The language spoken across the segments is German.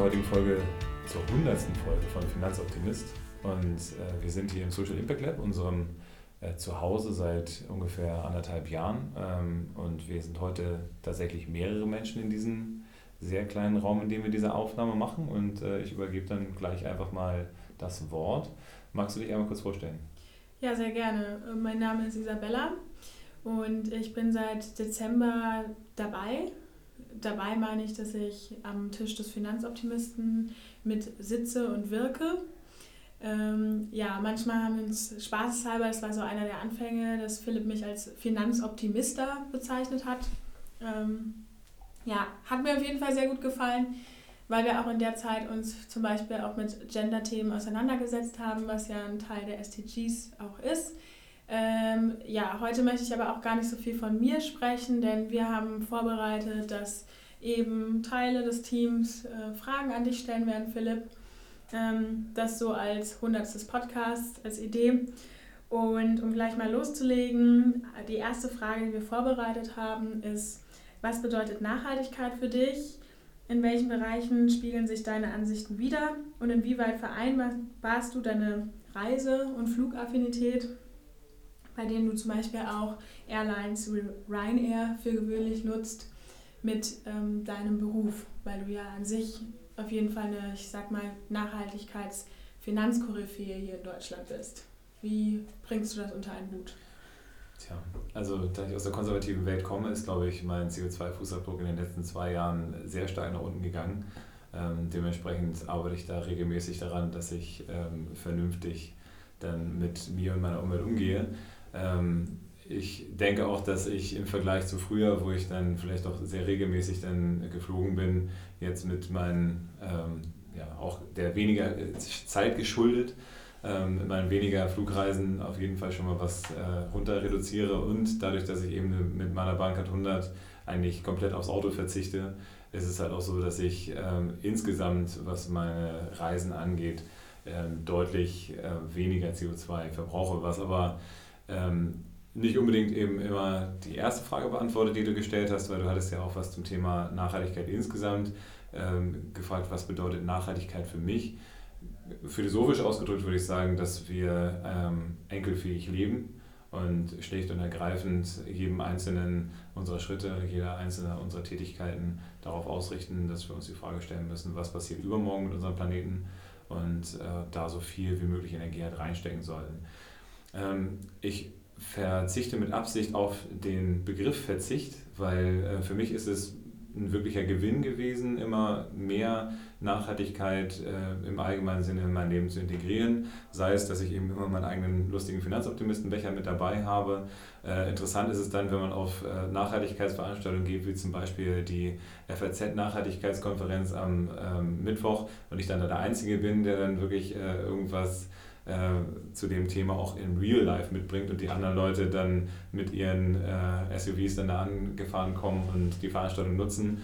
zur heutigen Folge, zur 100. Folge von Finanzoptimist. Und äh, wir sind hier im Social Impact Lab, unserem äh, Zuhause seit ungefähr anderthalb Jahren. Ähm, und wir sind heute tatsächlich mehrere Menschen in diesem sehr kleinen Raum, in dem wir diese Aufnahme machen. Und äh, ich übergebe dann gleich einfach mal das Wort. Magst du dich einmal kurz vorstellen? Ja, sehr gerne. Mein Name ist Isabella und ich bin seit Dezember dabei dabei meine ich, dass ich am Tisch des Finanzoptimisten mit sitze und wirke. Ähm, ja, manchmal haben wir uns spaßeshalber, das war so einer der Anfänge, dass Philipp mich als Finanzoptimister bezeichnet hat. Ähm, ja, hat mir auf jeden Fall sehr gut gefallen, weil wir auch in der Zeit uns zum Beispiel auch mit Gender-Themen auseinandergesetzt haben, was ja ein Teil der SDGs auch ist. Ähm, ja, heute möchte ich aber auch gar nicht so viel von mir sprechen, denn wir haben vorbereitet, dass eben Teile des Teams äh, Fragen an dich stellen werden, Philipp. Ähm, das so als hundertstes Podcast, als Idee. Und um gleich mal loszulegen, die erste Frage, die wir vorbereitet haben, ist, was bedeutet Nachhaltigkeit für dich? In welchen Bereichen spiegeln sich deine Ansichten wider? Und inwieweit vereinbarst du deine Reise- und Flugaffinität bei denen du zum Beispiel auch Airlines wie Ryanair für gewöhnlich nutzt, mit ähm, deinem Beruf, weil du ja an sich auf jeden Fall eine, ich sag mal, Nachhaltigkeitsfinanzkoryphäe hier in Deutschland bist. Wie bringst du das unter einen Hut? Tja, also da ich aus der konservativen Welt komme, ist, glaube ich, mein CO2-Fußabdruck in den letzten zwei Jahren sehr stark nach unten gegangen. Ähm, dementsprechend arbeite ich da regelmäßig daran, dass ich ähm, vernünftig dann mit mir und meiner Umwelt umgehe. Ähm, ich denke auch, dass ich im Vergleich zu früher, wo ich dann vielleicht auch sehr regelmäßig dann geflogen bin, jetzt mit meinen, ähm, ja, auch der weniger Zeit geschuldet, ähm, mit meinen weniger Flugreisen auf jeden Fall schon mal was äh, runter reduziere. Und dadurch, dass ich eben mit meiner Bankcard 100 eigentlich komplett aufs Auto verzichte, ist es halt auch so, dass ich ähm, insgesamt, was meine Reisen angeht, ähm, deutlich äh, weniger CO2 verbrauche, was aber ähm, nicht unbedingt eben immer die erste Frage beantwortet, die du gestellt hast, weil du hattest ja auch was zum Thema Nachhaltigkeit insgesamt ähm, gefragt, was bedeutet Nachhaltigkeit für mich. Philosophisch ausgedrückt würde ich sagen, dass wir ähm, enkelfähig leben und schlicht und ergreifend jedem einzelnen unserer Schritte, jeder einzelne unserer Tätigkeiten darauf ausrichten, dass wir uns die Frage stellen müssen, was passiert übermorgen mit unserem Planeten und äh, da so viel wie möglich Energie halt reinstecken sollten. Ähm, ich verzichte mit Absicht auf den Begriff Verzicht, weil äh, für mich ist es ein wirklicher Gewinn gewesen, immer mehr Nachhaltigkeit äh, im allgemeinen Sinne in mein Leben zu integrieren. Sei es, dass ich eben immer meinen eigenen lustigen Finanzoptimistenbecher mit dabei habe. Äh, interessant ist es dann, wenn man auf äh, Nachhaltigkeitsveranstaltungen geht, wie zum Beispiel die FAZ-Nachhaltigkeitskonferenz am ähm, Mittwoch und ich dann da der Einzige bin, der dann wirklich äh, irgendwas äh, zu dem Thema auch in Real Life mitbringt und die anderen Leute dann mit ihren äh, SUVs dann da angefahren kommen und die Veranstaltung nutzen.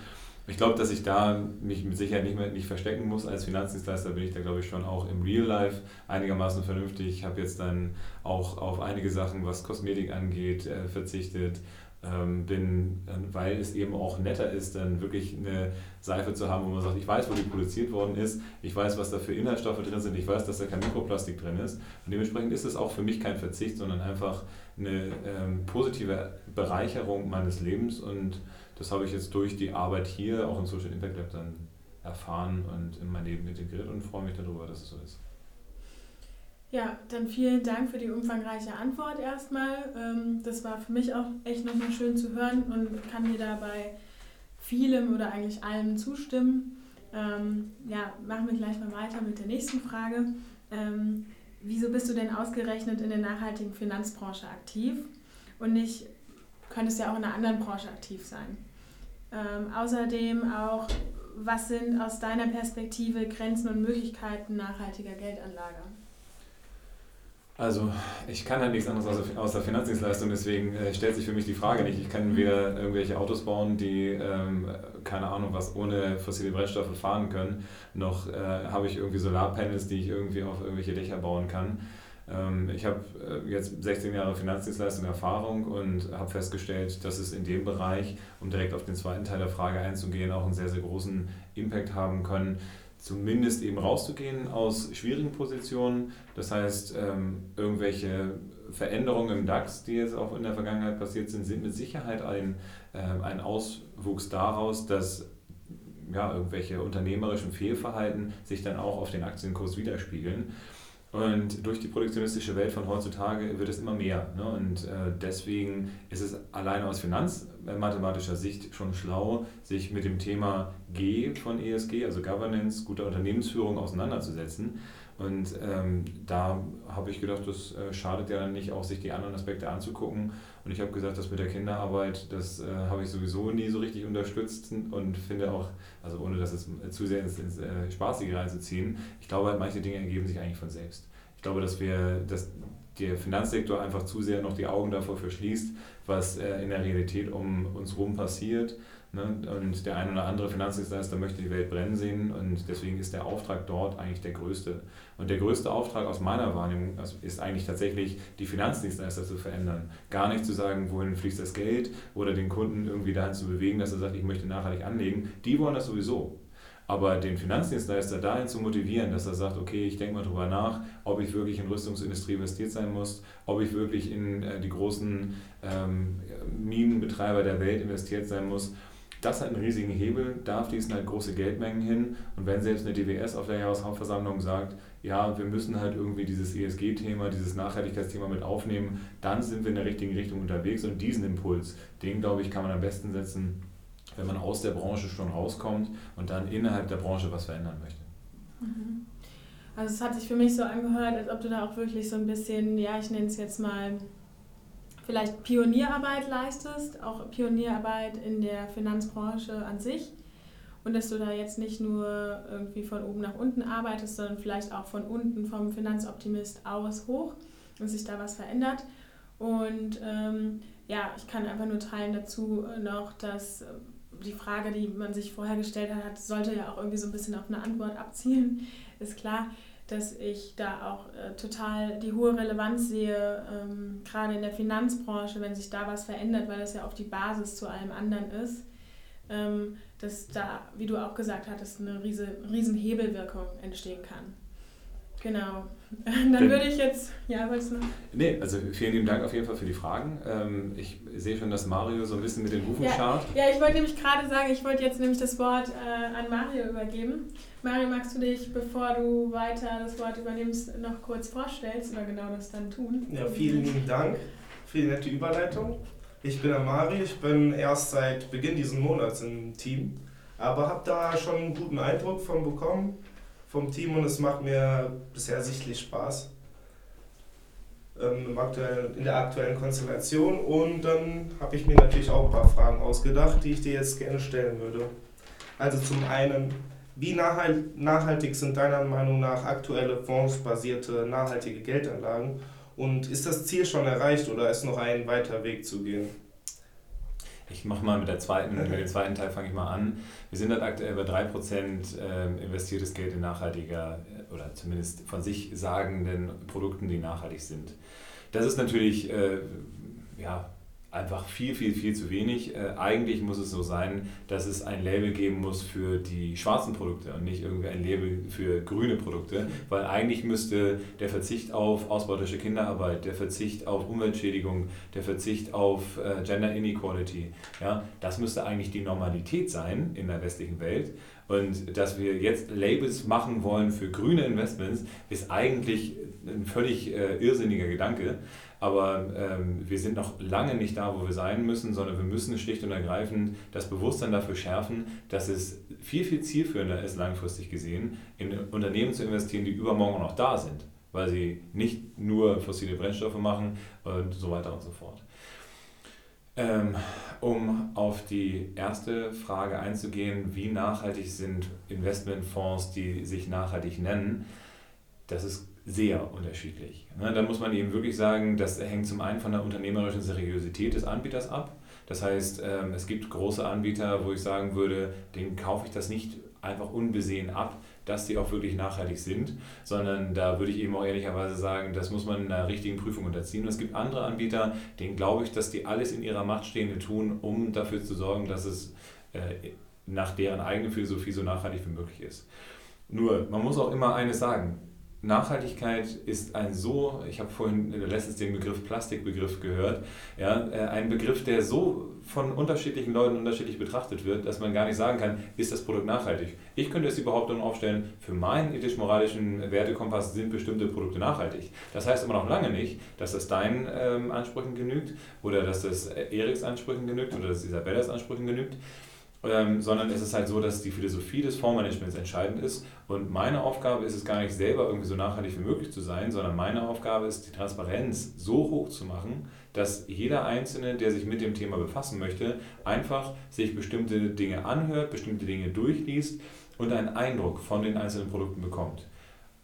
Ich glaube, dass ich da mich mit Sicherheit nicht mehr nicht verstecken muss. Als Finanzdienstleister bin ich da, glaube ich, schon auch im Real Life einigermaßen vernünftig. Ich habe jetzt dann auch auf einige Sachen, was Kosmetik angeht, äh, verzichtet ähm, bin, weil es eben auch netter ist, dann wirklich eine Seife zu haben, wo man sagt, ich weiß, wo die produziert worden ist, ich weiß, was da für Inhaltsstoffe drin sind, ich weiß, dass da kein Mikroplastik drin ist. Und dementsprechend ist es auch für mich kein Verzicht, sondern einfach eine ähm, positive Bereicherung meines Lebens. Und das habe ich jetzt durch die Arbeit hier, auch im Social Impact Lab, dann erfahren und in mein Leben integriert und freue mich darüber, dass es so ist. Ja, dann vielen Dank für die umfangreiche Antwort erstmal. Ähm, das war für mich auch echt nochmal schön zu hören und kann mir dabei vielem oder eigentlich allem zustimmen. Ähm, ja, machen wir gleich mal weiter mit der nächsten Frage. Ähm, wieso bist du denn ausgerechnet in der nachhaltigen Finanzbranche aktiv und nicht, könntest ja auch in einer anderen Branche aktiv sein? Außerdem auch, was sind aus deiner Perspektive Grenzen und Möglichkeiten nachhaltiger Geldanlage? Also ich kann halt nichts anderes außer, Finanzdienstleistung, deswegen äh, stellt sich für mich die Frage nicht. Ich kann weder irgendwelche Autos bauen, die ähm, keine Ahnung was ohne fossile Brennstoffe fahren können, noch äh, habe ich irgendwie Solarpanels, die ich irgendwie auf irgendwelche Dächer bauen kann. Ähm, ich habe äh, jetzt 16 Jahre Finanzdienstleistung Erfahrung und habe festgestellt, dass es in dem Bereich, um direkt auf den zweiten Teil der Frage einzugehen, auch einen sehr, sehr großen Impact haben können, zumindest eben rauszugehen aus schwierigen Positionen. Das heißt, ähm, irgendwelche Veränderungen im DAX, die jetzt auch in der Vergangenheit passiert sind, sind mit Sicherheit ein, ähm, ein Auswuchs daraus, dass ja, irgendwelche unternehmerischen Fehlverhalten sich dann auch auf den Aktienkurs widerspiegeln. Und durch die produktionistische Welt von heutzutage wird es immer mehr. Ne? Und äh, deswegen ist es alleine aus finanzmathematischer Sicht schon schlau, sich mit dem Thema G von ESG, also Governance, guter Unternehmensführung, auseinanderzusetzen. Und ähm, da habe ich gedacht, das äh, schadet ja nicht auch, sich die anderen Aspekte anzugucken. Und ich habe gesagt, das mit der Kinderarbeit, das äh, habe ich sowieso nie so richtig unterstützt und finde auch, also ohne das jetzt zu sehr ins, ins äh, Spaßige reinzuziehen, ich glaube, halt, manche Dinge ergeben sich eigentlich von selbst. Ich glaube, dass wir, dass der Finanzsektor einfach zu sehr noch die Augen davor verschließt, was äh, in der Realität um uns herum passiert Ne? Und der ein oder andere Finanzdienstleister möchte die Welt brennen sehen und deswegen ist der Auftrag dort eigentlich der größte. Und der größte Auftrag aus meiner Wahrnehmung ist eigentlich tatsächlich, die Finanzdienstleister zu verändern. Gar nicht zu sagen, wohin fließt das Geld oder den Kunden irgendwie dahin zu bewegen, dass er sagt, ich möchte nachhaltig anlegen. Die wollen das sowieso. Aber den Finanzdienstleister dahin zu motivieren, dass er sagt, okay, ich denke mal drüber nach, ob ich wirklich in Rüstungsindustrie investiert sein muss, ob ich wirklich in äh, die großen ähm, Minenbetreiber der Welt investiert sein muss das hat einen riesigen Hebel, da fließen halt große Geldmengen hin. Und wenn selbst eine DWS auf der Jahreshauptversammlung sagt, ja, wir müssen halt irgendwie dieses ESG-Thema, dieses Nachhaltigkeitsthema mit aufnehmen, dann sind wir in der richtigen Richtung unterwegs. Und diesen Impuls, den glaube ich, kann man am besten setzen, wenn man aus der Branche schon rauskommt und dann innerhalb der Branche was verändern möchte. Mhm. Also es hat sich für mich so angehört, als ob du da auch wirklich so ein bisschen, ja, ich nenne es jetzt mal vielleicht Pionierarbeit leistest, auch Pionierarbeit in der Finanzbranche an sich. Und dass du da jetzt nicht nur irgendwie von oben nach unten arbeitest, sondern vielleicht auch von unten vom Finanzoptimist aus hoch und sich da was verändert. Und ähm, ja, ich kann einfach nur teilen dazu noch, dass die Frage, die man sich vorher gestellt hat, sollte ja auch irgendwie so ein bisschen auf eine Antwort abzielen. Ist klar, dass ich da auch äh, total die hohe Relevanz sehe, ähm, gerade in der Finanzbranche, wenn sich da was verändert, weil das ja auch die Basis zu allem anderen ist, ähm, dass da, wie du auch gesagt hattest, eine riese, riesen Hebelwirkung entstehen kann. Genau. Dann würde ich jetzt, ja, wolltest du noch? Nee, also vielen lieben Dank auf jeden Fall für die Fragen. Ähm, ich sehe schon, dass Mario so ein bisschen mit den Hufen ja, scharrt. Ja, ich wollte nämlich gerade sagen, ich wollte jetzt nämlich das Wort äh, an Mario übergeben. Mario, magst du dich, bevor du weiter das Wort übernimmst, noch kurz vorstellst oder genau das dann tun? Ja, vielen lieben Dank für die nette Überleitung. Ich bin der Mario, ich bin erst seit Beginn dieses Monats im Team, aber habe da schon einen guten Eindruck von bekommen vom Team und es macht mir bisher sichtlich Spaß ähm, in der aktuellen Konstellation. Und dann habe ich mir natürlich auch ein paar Fragen ausgedacht, die ich dir jetzt gerne stellen würde. Also zum einen, wie nachhaltig sind deiner Meinung nach aktuelle fondsbasierte nachhaltige Geldanlagen? Und ist das Ziel schon erreicht oder ist noch ein weiter Weg zu gehen? Ich mache mal mit, der zweiten, mit dem zweiten Teil fange ich mal an. Wir sind halt aktuell bei 3% ähm, investiertes Geld in nachhaltiger äh, oder zumindest von sich sagenden Produkten, die nachhaltig sind. Das ist natürlich äh, ja, einfach viel, viel, viel zu wenig. Äh, eigentlich muss es so sein, dass es ein Label geben muss für die schwarzen Produkte und nicht irgendwie ein Label für grüne Produkte, weil eigentlich müsste der Verzicht auf ausbeuterische Kinderarbeit, der Verzicht auf Umweltschädigung, der Verzicht auf äh, Gender Inequality, ja, das müsste eigentlich die Normalität sein in der westlichen Welt. Und dass wir jetzt Labels machen wollen für grüne Investments, ist eigentlich ein völlig äh, irrsinniger Gedanke. Aber ähm, wir sind noch lange nicht da, wo wir sein müssen, sondern wir müssen schlicht und ergreifend das Bewusstsein dafür schärfen, dass es viel, viel zielführender ist, langfristig gesehen, in Unternehmen zu investieren, die übermorgen noch da sind, weil sie nicht nur fossile Brennstoffe machen und so weiter und so fort. Ähm, um auf die erste Frage einzugehen, wie nachhaltig sind Investmentfonds, die sich nachhaltig nennen, das ist sehr unterschiedlich. Ne, da muss man eben wirklich sagen, das hängt zum einen von der unternehmerischen Seriosität des Anbieters ab. Das heißt, ähm, es gibt große Anbieter, wo ich sagen würde, denen kaufe ich das nicht einfach unbesehen ab, dass die auch wirklich nachhaltig sind, sondern da würde ich eben auch ehrlicherweise sagen, das muss man einer richtigen Prüfung unterziehen. Und es gibt andere Anbieter, denen glaube ich, dass die alles in ihrer Macht Stehende tun, um dafür zu sorgen, dass es äh, nach deren eigenen Philosophie so nachhaltig wie möglich ist. Nur, man muss auch immer eines sagen, Nachhaltigkeit ist ein so, ich habe vorhin letztens den Begriff Plastikbegriff gehört, ja, äh, ein Begriff, der so von unterschiedlichen Leuten unterschiedlich betrachtet wird, dass man gar nicht sagen kann, ist das Produkt nachhaltig. Ich könnte jetzt die Behauptung aufstellen, für meinen ethisch-moralischen Wertekompass sind bestimmte Produkte nachhaltig. Das heißt aber noch lange nicht, dass das deinen ähm, Ansprüchen genügt oder dass das Eriks Ansprüchen genügt oder dass Isabellas Ansprüchen genügt ähm, sondern es ist halt so, dass die Philosophie des Fondsmanagements entscheidend ist. Und meine Aufgabe ist es gar nicht selber irgendwie so nachhaltig wie möglich zu sein, sondern meine Aufgabe ist, die Transparenz so hoch zu machen, dass jeder Einzelne, der sich mit dem Thema befassen möchte, einfach sich bestimmte Dinge anhört, bestimmte Dinge durchliest und einen Eindruck von den einzelnen Produkten bekommt.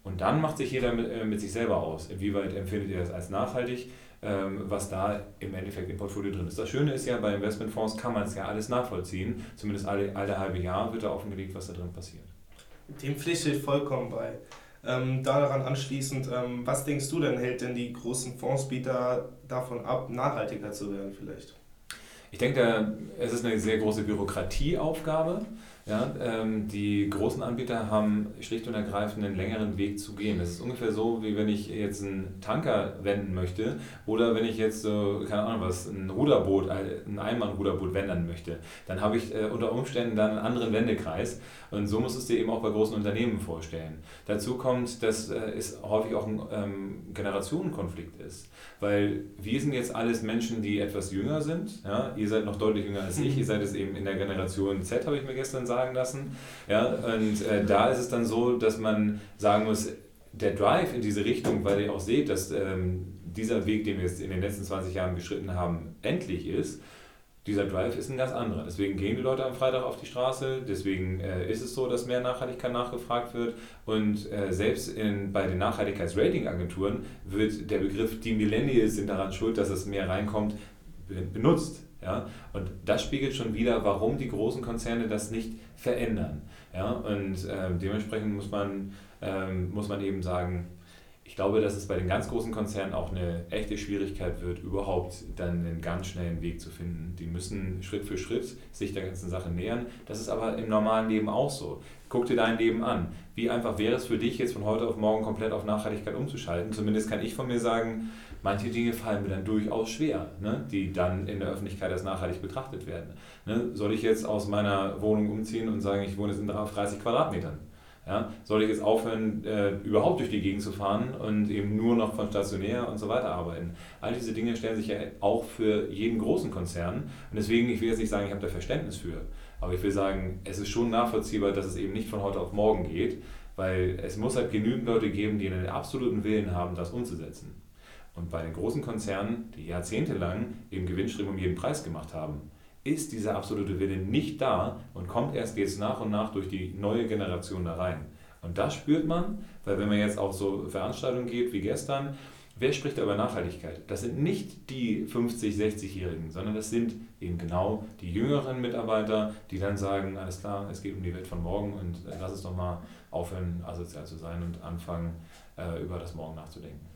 Und dann macht sich jeder mit, äh, mit sich selber aus, inwieweit empfindet ihr das als nachhaltig, was da im Endeffekt im Portfolio drin ist. Das Schöne ist ja, bei Investmentfonds kann man es ja alles nachvollziehen. Zumindest alle, alle halbe Jahr wird da offengelegt, was da drin passiert. Dem pflichte ich vollkommen bei. Ähm, daran anschließend, ähm, was denkst du denn, hält denn die großen Fondsbieter davon ab, nachhaltiger zu werden vielleicht? Ich denke, es ist eine sehr große Bürokratieaufgabe. Ja, ähm, die großen Anbieter haben schlicht und ergreifend einen längeren Weg zu gehen. Das ist ungefähr so, wie wenn ich jetzt einen Tanker wenden möchte oder wenn ich jetzt so, keine Ahnung was, ein Ruderboot, ein Einmannruderboot wenden möchte. Dann habe ich äh, unter Umständen dann einen anderen Wendekreis und so muss es dir eben auch bei großen Unternehmen vorstellen. Dazu kommt, dass äh, es häufig auch ein ähm, Generationenkonflikt ist. Weil wir sind jetzt alles Menschen, die etwas jünger sind. Ja? Ihr seid noch deutlich jünger als ich. Ihr seid es eben in der Generation Z, habe ich mir gestern sagen lassen. Ja? Und äh, da ist es dann so, dass man sagen muss, der Drive in diese Richtung, weil ihr auch seht, dass ähm, dieser Weg, den wir jetzt in den letzten 20 Jahren geschritten haben, endlich ist, dieser Drive ist ein ganz anderer. Deswegen gehen die Leute am Freitag auf die Straße, deswegen äh, ist es so, dass mehr Nachhaltigkeit nachgefragt wird und äh, selbst in, bei den Nachhaltigkeitsratingagenturen wird der Begriff, die Millennials sind daran schuld, dass es mehr reinkommt, benutzt. Ja? Und das spiegelt schon wieder, warum die großen Konzerne das nicht verändern. Ja? Und äh, dementsprechend muss man, ähm, muss man eben sagen, ich glaube, dass es bei den ganz großen Konzernen auch eine echte Schwierigkeit wird, überhaupt dann einen ganz schnellen Weg zu finden. Die müssen Schritt für Schritt sich der ganzen Sache nähern. Das ist aber im normalen Leben auch so. Guck dir dein Leben an. Wie einfach wäre es für dich, jetzt von heute auf morgen komplett auf Nachhaltigkeit umzuschalten? Zumindest kann ich von mir sagen, manche Dinge fallen mir dann durchaus schwer, ne? die dann in der Öffentlichkeit als nachhaltig betrachtet werden. Ne? Soll ich jetzt aus meiner Wohnung umziehen und sagen, ich wohne jetzt in 30 Quadratmetern? Ja, soll ich jetzt aufhören, äh, überhaupt durch die Gegend zu fahren und eben nur noch von stationär und so weiter arbeiten? All diese Dinge stellen sich ja auch für jeden großen Konzern. Und deswegen, ich will jetzt nicht sagen, ich habe da Verständnis für. Aber ich will sagen, es ist schon nachvollziehbar, dass es eben nicht von heute auf morgen geht, weil es muss halt genügend Leute geben, die einen absoluten Willen haben, das umzusetzen. Und bei den großen Konzernen, die jahrzehntelang eben Gewinnstreben um jeden Preis gemacht haben, ist dieser absolute Wille nicht da und kommt erst jetzt nach und nach durch die neue Generation da rein. Und das spürt man, weil wenn man jetzt auf so Veranstaltungen geht wie gestern, wer spricht da über Nachhaltigkeit? Das sind nicht die 50-, 60-Jährigen, sondern das sind eben genau die jüngeren Mitarbeiter, die dann sagen, alles klar, es geht um die Welt von morgen und lass es doch mal aufhören, asozial zu sein und anfangen, äh, über das Morgen nachzudenken.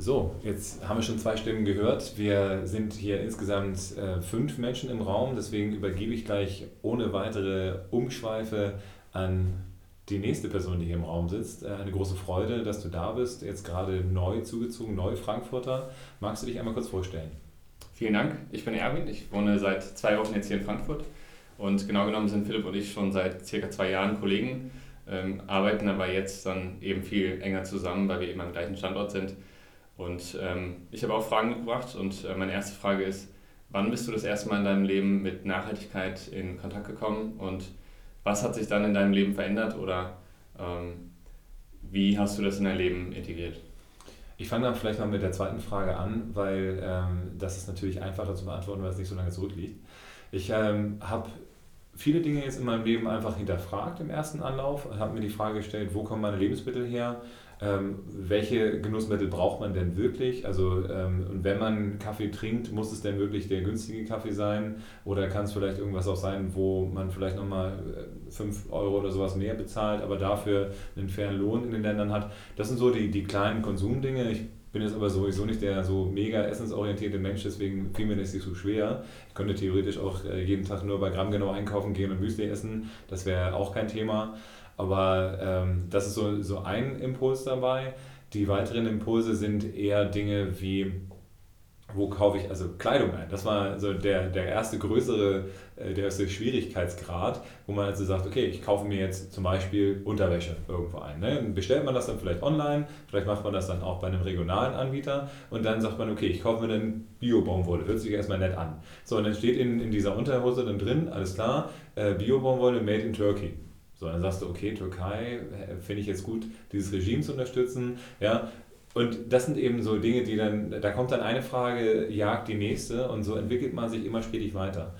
So, jetzt haben wir schon zwei Stimmen gehört. Wir sind hier insgesamt äh, fünf Menschen im Raum, deswegen übergebe ich gleich ohne weitere Umschweife an die nächste Person, die hier im Raum sitzt. Äh, eine große Freude, dass du da bist, jetzt gerade neu zugezogen, neu Frankfurter. Magst du dich einmal kurz vorstellen? Vielen Dank, ich bin Erwin, ich wohne seit zwei Wochen jetzt hier in Frankfurt und genau genommen sind Philipp und ich schon seit circa zwei Jahren Kollegen, ähm, arbeiten aber jetzt dann eben viel enger zusammen, weil wir eben am gleichen Standort sind und ähm, ich habe auch Fragen mitgebracht und äh, meine erste Frage ist, wann bist du das erste Mal in deinem Leben mit Nachhaltigkeit in Kontakt gekommen und was hat sich dann in deinem Leben verändert oder ähm, wie hast du das in dein Leben integriert? Ich fange dann vielleicht mal mit der zweiten Frage an, weil ähm, das ist natürlich einfacher zu beantworten, weil es nicht so lange zurückliegt. Ich ähm, habe viele Dinge jetzt in meinem Leben einfach hinterfragt im ersten Anlauf, habe mir die Frage gestellt, wo kommen meine Lebensmittel her? Ähm, welche Genussmittel braucht man denn wirklich? Also, ähm, und wenn man Kaffee trinkt, muss es denn wirklich der günstige Kaffee sein? Oder kann es vielleicht irgendwas auch sein, wo man vielleicht nochmal 5 äh, Euro oder sowas mehr bezahlt, aber dafür einen fairen Lohn in den Ländern hat? Das sind so die, die kleinen Konsumdinge. Ich bin jetzt aber sowieso nicht der so mega essensorientierte Mensch, deswegen fiel mir das nicht so schwer. Ich könnte theoretisch auch äh, jeden Tag nur bei Gramm genau einkaufen gehen und Müsli essen. Das wäre auch kein Thema. Aber ähm, das ist so, so ein Impuls dabei. Die weiteren Impulse sind eher Dinge wie, wo kaufe ich also Kleidung ein? Das war so der, der erste größere, äh, der erste Schwierigkeitsgrad, wo man also sagt, okay, ich kaufe mir jetzt zum Beispiel Unterwäsche irgendwo ein. Ne? Bestellt man das dann vielleicht online, vielleicht macht man das dann auch bei einem regionalen Anbieter und dann sagt man, okay, ich kaufe mir dann Bio-Baumwolle, hört sich erstmal nett an. So, und dann steht in, in dieser Unterhose dann drin, alles klar, äh, Bio-Baumwolle made in Turkey. So, dann sagst du, okay, Türkei, äh, finde ich jetzt gut, dieses Regime zu unterstützen. Ja, und das sind eben so Dinge, die dann, da kommt dann eine Frage, jagt die nächste und so entwickelt man sich immer stetig weiter.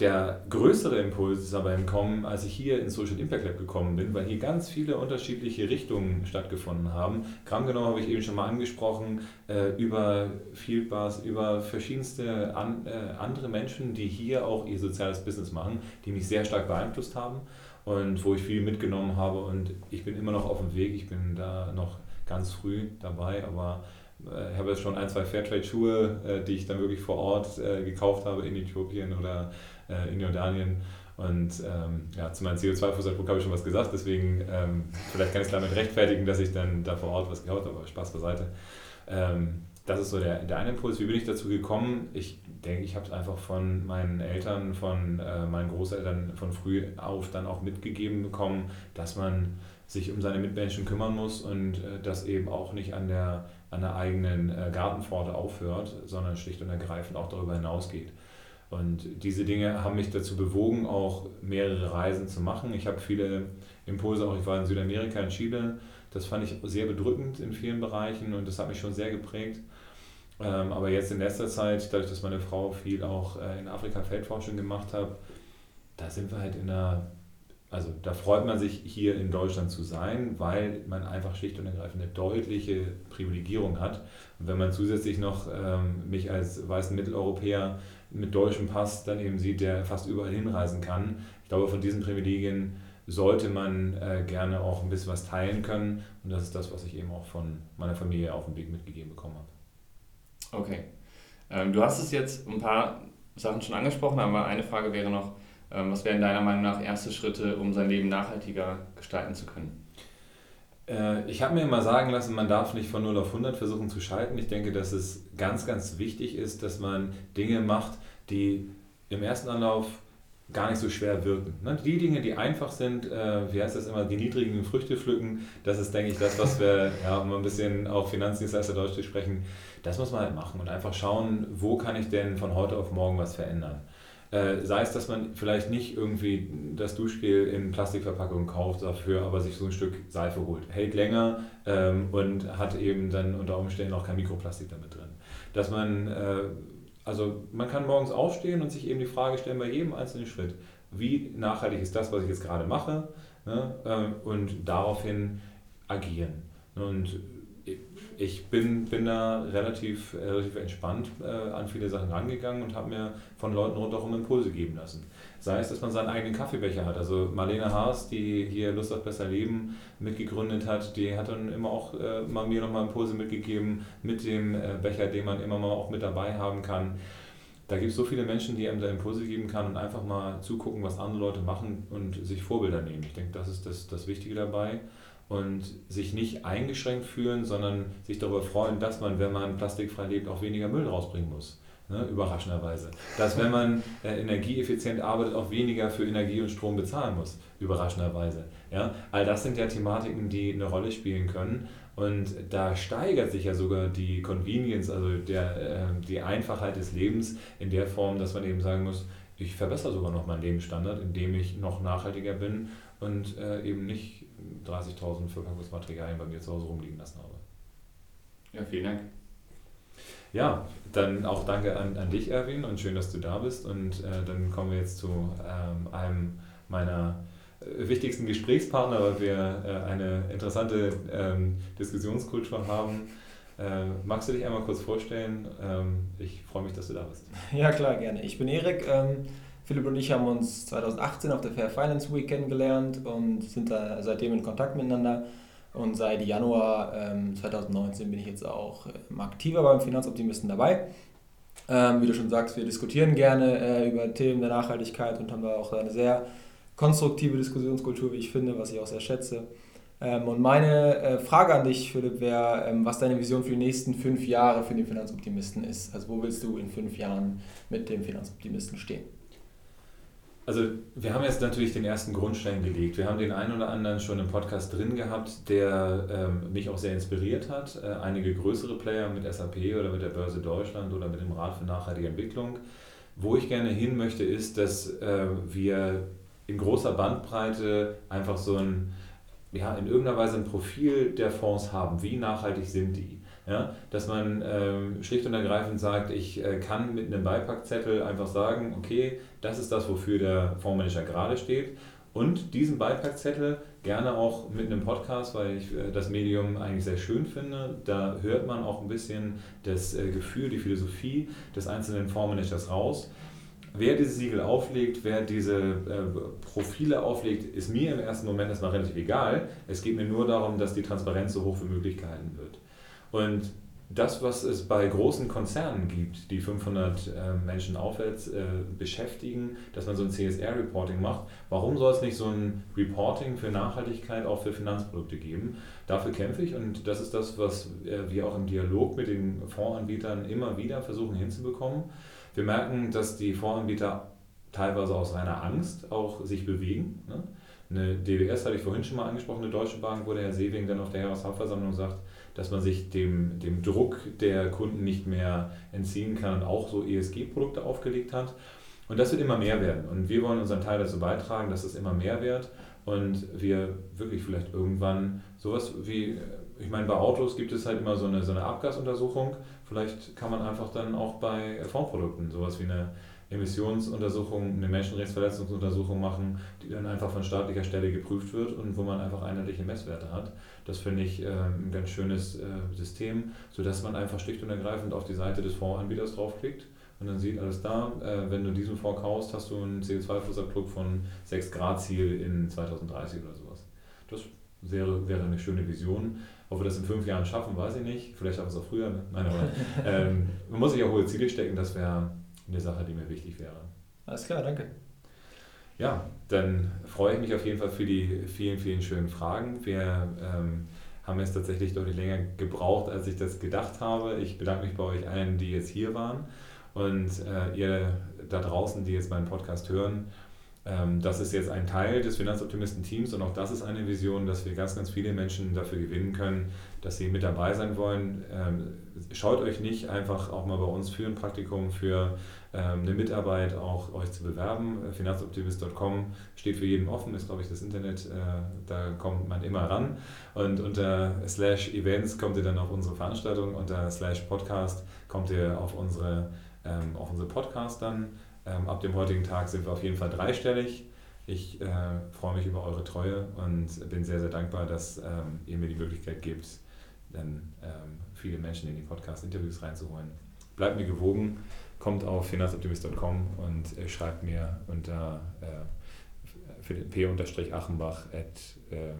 Der größere Impuls ist aber im Kommen, als ich hier ins Social Impact Lab gekommen bin, weil hier ganz viele unterschiedliche Richtungen stattgefunden haben. Gramm genau habe ich eben schon mal angesprochen, äh, über Fieldbars, über verschiedenste an, äh, andere Menschen, die hier auch ihr soziales Business machen, die mich sehr stark beeinflusst haben und wo ich viel mitgenommen habe und ich bin immer noch auf dem Weg. Ich bin da noch ganz früh dabei, aber äh, ich habe jetzt schon ein, zwei Fairtrade-Schuhe, äh, die ich dann wirklich vor Ort äh, gekauft habe in Äthiopien oder in Jordanien. Und ähm, ja, zu meinem CO2-Fußabdruck habe ich schon was gesagt, deswegen ähm, vielleicht kann ich es damit rechtfertigen, dass ich dann da vor Ort was gekauft habe, aber Spaß beiseite. Ähm, das ist so der, der eine Impuls. Wie bin ich dazu gekommen? Ich denke, ich habe es einfach von meinen Eltern, von äh, meinen Großeltern von früh auf dann auch mitgegeben bekommen, dass man sich um seine Mitmenschen kümmern muss und äh, das eben auch nicht an der, an der eigenen äh, Gartenpforte aufhört, sondern schlicht und ergreifend auch darüber hinausgeht. Und diese Dinge haben mich dazu bewogen, auch mehrere Reisen zu machen. Ich habe viele Impulse, auch ich war in Südamerika, in Chile. Das fand ich sehr bedrückend in vielen Bereichen und das hat mich schon sehr geprägt. Ähm, aber jetzt in letzter Zeit, dadurch, dass meine Frau viel auch äh, in Afrika Feldforschung gemacht hat, da sind wir halt in einer, also da freut man sich hier in Deutschland zu sein, weil man einfach schlicht und ergreifend eine deutliche Privilegierung hat. Und wenn man zusätzlich noch ähm, mich als weißen Mitteleuropäer mit deutschem Pass dann eben sieht, der fast überall hinreisen kann, ich glaube, von diesen Privilegien sollte man äh, gerne auch ein bisschen was teilen können. Und das ist das, was ich eben auch von meiner Familie auf dem Weg mitgegeben bekommen habe. Okay. Ähm, du hast es jetzt ein paar Sachen schon angesprochen, aber eine Frage wäre noch, ähm, was wären deiner Meinung nach erste Schritte, um sein Leben nachhaltiger gestalten zu können? Äh, ich habe mir immer sagen lassen, man darf nicht von 0 auf 100 versuchen zu schalten. Ich denke, dass es ganz, ganz wichtig ist, dass man Dinge macht, die im ersten Anlauf gar nicht so schwer wirken. Ne? Die Dinge, die einfach sind, äh, wie heißt das immer, die niedrigen Früchte pflücken, das ist, denke ich, das, was wir, ja, um ein bisschen auch Finanzdienstleister Deutsch zu sprechen, das muss man halt machen und einfach schauen, wo kann ich denn von heute auf morgen was verändern. Äh, sei es, dass man vielleicht nicht irgendwie das Duschgel in Plastikverpackung kauft, dafür aber sich so ein Stück Seife holt. Hält länger ähm, und hat eben dann unter Umständen auch kein Mikroplastik damit drin. Dass man äh, also man kann morgens aufstehen und sich eben die Frage stellen bei jedem einzelnen Schritt, wie nachhaltig ist das, was ich jetzt gerade mache ne, äh, und daraufhin agieren. Und ich bin, bin da relativ, äh, relativ entspannt äh, an viele Sachen rangegangen und habe mir von Leuten rundherum Impulse geben lassen. Sei es, dass man seinen eigenen Kaffeebecher hat. Also Marlene Haas, die hier Lust auf besser Leben mitgegründet hat, die hat dann immer auch äh, mal mir nochmal Impulse mitgegeben mit dem äh, Becher, den man immer mal auch mit dabei haben kann. Da gibt es so viele Menschen, die einem da Impulse geben kann und einfach mal zugucken, was andere Leute machen und sich Vorbilder nehmen. Ich denke, das ist das, das Wichtige dabei und sich nicht eingeschränkt fühlen, sondern sich darüber freuen, dass man, wenn man plastikfrei lebt, auch weniger Müll rausbringen muss. Ne, überraschenderweise. Dass wenn man äh, energieeffizient arbeitet, auch weniger für Energie und Strom bezahlen muss. Überraschenderweise. Ja? All das sind ja Thematiken, die eine Rolle spielen können. Und da steigert sich ja sogar die Convenience, also der, äh, die Einfachheit des Lebens in der Form, dass man eben sagen muss, ich verbessere sogar noch meinen Lebensstandard, indem ich noch nachhaltiger bin und äh, eben nicht 30.000 Verpackungsmaterialien bei mir zu Hause rumliegen lassen habe. Ja, vielen Dank. Ja, dann auch danke an, an dich, Erwin, und schön, dass du da bist. Und äh, dann kommen wir jetzt zu ähm, einem meiner äh, wichtigsten Gesprächspartner, weil wir äh, eine interessante ähm, Diskussionskultur haben. Äh, magst du dich einmal kurz vorstellen? Ähm, ich freue mich, dass du da bist. Ja, klar, gerne. Ich bin Erik. Philipp und ich haben uns 2018 auf der Fair Finance Week kennengelernt und sind da seitdem in Kontakt miteinander. Und seit Januar ähm, 2019 bin ich jetzt auch ähm, aktiver beim Finanzoptimisten dabei. Ähm, wie du schon sagst, wir diskutieren gerne äh, über Themen der Nachhaltigkeit und haben da auch eine sehr konstruktive Diskussionskultur, wie ich finde, was ich auch sehr schätze. Ähm, und meine äh, Frage an dich, Philipp, wäre, ähm, was deine Vision für die nächsten fünf Jahre für den Finanzoptimisten ist. Also wo willst du in fünf Jahren mit dem Finanzoptimisten stehen? Also wir haben jetzt natürlich den ersten Grundstein gelegt. Wir haben den einen oder anderen schon im Podcast drin gehabt, der ähm, mich auch sehr inspiriert hat. Äh, einige größere Player mit SAP oder mit der Börse Deutschland oder mit dem Rat für nachhaltige Entwicklung. Wo ich gerne hin möchte, ist, dass äh, wir in großer Bandbreite einfach so ein, ja, in irgendeiner Weise ein Profil der Fonds haben. Wie nachhaltig sind die? Ja, dass man ähm, schlicht und ergreifend sagt, ich äh, kann mit einem Beipackzettel einfach sagen, okay, das ist das, wofür der Fondsmanager gerade steht. Und diesen Beipackzettel gerne auch mit einem Podcast, weil ich äh, das Medium eigentlich sehr schön finde. Da hört man auch ein bisschen das äh, Gefühl, die Philosophie des einzelnen Fondsmanagers raus. Wer dieses Siegel auflegt, wer diese äh, Profile auflegt, ist mir im ersten Moment erstmal relativ egal. Es geht mir nur darum, dass die Transparenz so hoch wie möglich gehalten wird. Und das, was es bei großen Konzernen gibt, die 500 äh, Menschen aufwärts äh, beschäftigen, dass man so ein CSR-Reporting macht, warum soll es nicht so ein Reporting für Nachhaltigkeit auch für Finanzprodukte geben? Dafür kämpfe ich und das ist das, was äh, wir auch im Dialog mit den Fondsanbietern immer wieder versuchen hinzubekommen. Wir merken, dass die Fondsanbieter teilweise aus reiner Angst auch sich bewegen. Ne? Eine DWS hatte ich vorhin schon mal angesprochen, eine Deutsche Bank, wo der Herr Seewing dann auf der Jahreshauptversammlung sagt, dass man sich dem, dem Druck der Kunden nicht mehr entziehen kann und auch so ESG-Produkte aufgelegt hat. Und das wird immer mehr werden. Und wir wollen unseren Teil dazu beitragen, dass es immer mehr wird und wir wirklich vielleicht irgendwann sowas wie, ich meine, bei Autos gibt es halt immer so eine, so eine Abgasuntersuchung. Vielleicht kann man einfach dann auch bei Fondprodukten sowas wie eine Emissionsuntersuchung, eine Menschenrechtsverletzungsuntersuchung machen, die dann einfach von staatlicher Stelle geprüft wird und wo man einfach einheitliche Messwerte hat. Das finde ich äh, ein ganz schönes äh, System, sodass man einfach schlicht und ergreifend auf die Seite des Fondsanbieters draufklickt und dann sieht alles da, äh, wenn du diesen Fonds kaufst, hast du einen CO2-Fußabdruck von 6 Grad Ziel in 2030 oder sowas. Das wäre, wäre eine schöne Vision. Ob wir das in fünf Jahren schaffen, weiß ich nicht. Vielleicht schaffen wir es auch früher. Ne? Nein, aber ähm, man muss sich ja hohe Ziele stecken, das wäre eine Sache, die mir wichtig wäre. Alles klar, danke. Ja, dann freue ich mich auf jeden Fall für die vielen, vielen schönen Fragen. Wir ähm, haben jetzt tatsächlich deutlich länger gebraucht, als ich das gedacht habe. Ich bedanke mich bei euch allen, die jetzt hier waren und äh, ihr da draußen, die jetzt meinen Podcast hören. Ähm, das ist jetzt ein Teil des Finanzoptimisten-Teams und auch das ist eine Vision, dass wir ganz, ganz viele Menschen dafür gewinnen können, dass sie mit dabei sein wollen. Ähm, schaut euch nicht einfach auch mal bei uns für ein Praktikum, für ähm, eine Mitarbeit auch euch zu bewerben. Finanzoptimist.com steht für jeden offen, ist glaube ich das Internet, äh, da kommt man immer ran. Und unter slash Events kommt ihr dann auf unsere Veranstaltung, unter slash Podcast kommt ihr auf unsere, auf unsere Podcast dann. Ab dem heutigen Tag sind wir auf jeden Fall dreistellig. Ich äh, freue mich über eure Treue und bin sehr, sehr dankbar, dass ähm, ihr mir die Möglichkeit gebt, dann ähm, viele Menschen in die Podcast-Interviews reinzuholen. Bleibt mir gewogen, kommt auf finanzoptimist.com und äh, schreibt mir unter äh, p-achenbach at äh,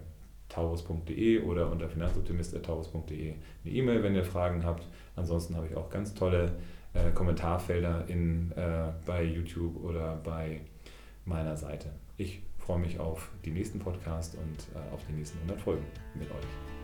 taurus.de oder unter finanzoptimist.taurus.de eine E-Mail, wenn ihr Fragen habt. Ansonsten habe ich auch ganz tolle äh, Kommentarfelder in, äh, bei YouTube oder bei meiner Seite. Ich freue mich auf die nächsten Podcasts und äh, auf die nächsten 100 Folgen mit euch.